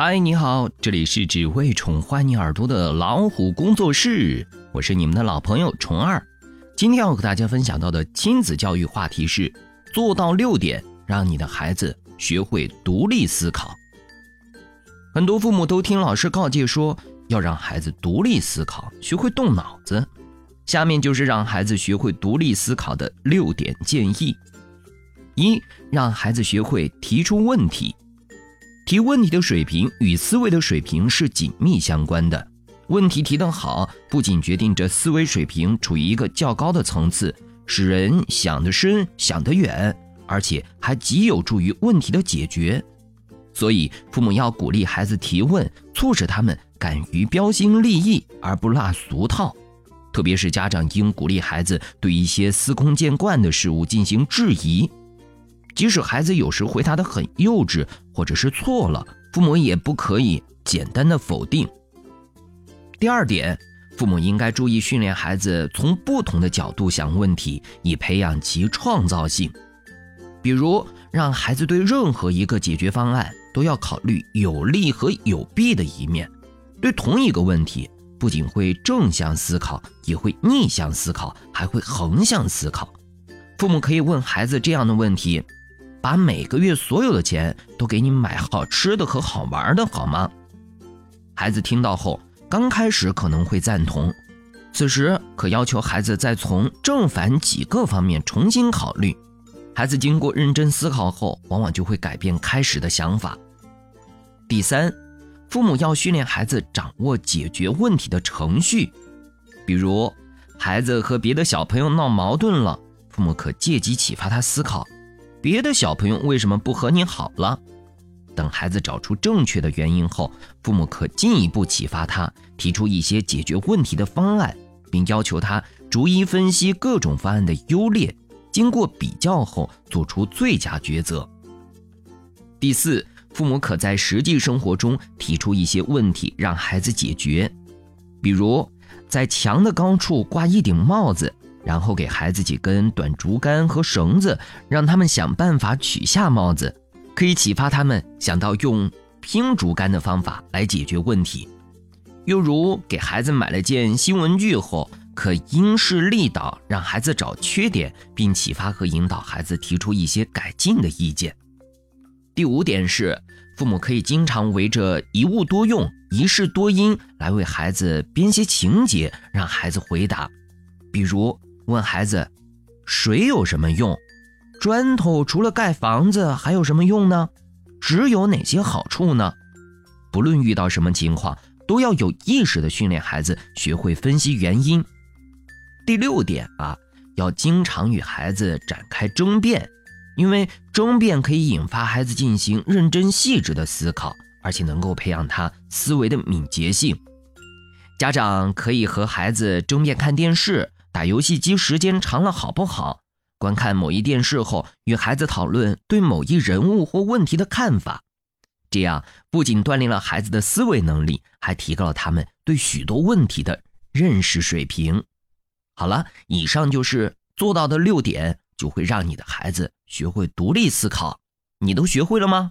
嗨，你好，这里是只为宠坏你耳朵的老虎工作室，我是你们的老朋友虫儿。今天要和大家分享到的亲子教育话题是：做到六点，让你的孩子学会独立思考。很多父母都听老师告诫说，要让孩子独立思考，学会动脑子。下面就是让孩子学会独立思考的六点建议：一，让孩子学会提出问题。提问题的水平与思维的水平是紧密相关的。问题提得好，不仅决定着思维水平处于一个较高的层次，使人想得深、想得远，而且还极有助于问题的解决。所以，父母要鼓励孩子提问，促使他们敢于标新立异，而不落俗套。特别是家长应鼓励孩子对一些司空见惯的事物进行质疑，即使孩子有时回答的很幼稚或者是错了，父母也不可以简单的否定。第二点，父母应该注意训练孩子从不同的角度想问题，以培养其创造性。比如，让孩子对任何一个解决方案都要考虑有利和有弊的一面，对同一个问题。不仅会正向思考，也会逆向思考，还会横向思考。父母可以问孩子这样的问题：把每个月所有的钱都给你买好吃的和好玩的，好吗？孩子听到后，刚开始可能会赞同，此时可要求孩子再从正反几个方面重新考虑。孩子经过认真思考后，往往就会改变开始的想法。第三。父母要训练孩子掌握解决问题的程序，比如孩子和别的小朋友闹矛盾了，父母可借机启发他思考：别的小朋友为什么不和你好了？等孩子找出正确的原因后，父母可进一步启发他，提出一些解决问题的方案，并要求他逐一分析各种方案的优劣，经过比较后做出最佳抉择。第四。父母可在实际生活中提出一些问题，让孩子解决。比如，在墙的高处挂一顶帽子，然后给孩子几根短竹竿和绳子，让他们想办法取下帽子，可以启发他们想到用拼竹竿的方法来解决问题。又如，给孩子买了件新文具后，可因势利导，让孩子找缺点，并启发和引导孩子提出一些改进的意见。第五点是，父母可以经常围着一物多用、一事多因来为孩子编些情节，让孩子回答。比如问孩子：“水有什么用？砖头除了盖房子还有什么用呢？只有哪些好处呢？”不论遇到什么情况，都要有意识的训练孩子学会分析原因。第六点啊，要经常与孩子展开争辩。因为争辩可以引发孩子进行认真细致的思考，而且能够培养他思维的敏捷性。家长可以和孩子争辩看电视、打游戏机时间长了好不好？观看某一电视后，与孩子讨论对某一人物或问题的看法。这样不仅锻炼了孩子的思维能力，还提高了他们对许多问题的认识水平。好了，以上就是做到的六点。就会让你的孩子学会独立思考，你都学会了吗？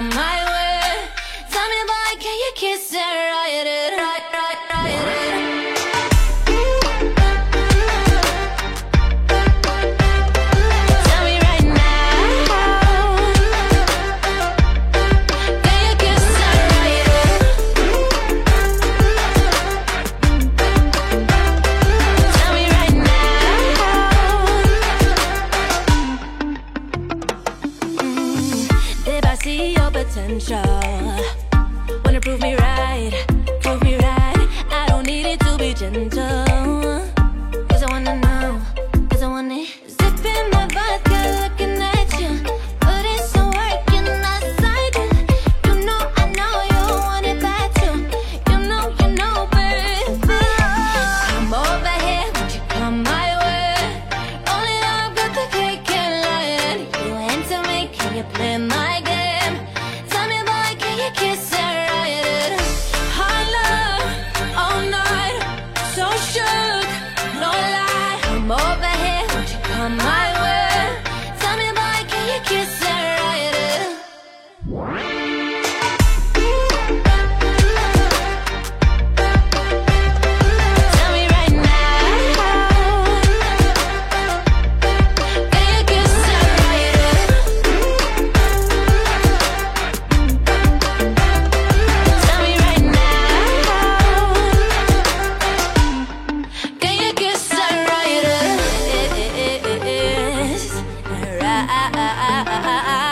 My 等着。啊啊啊啊啊啊！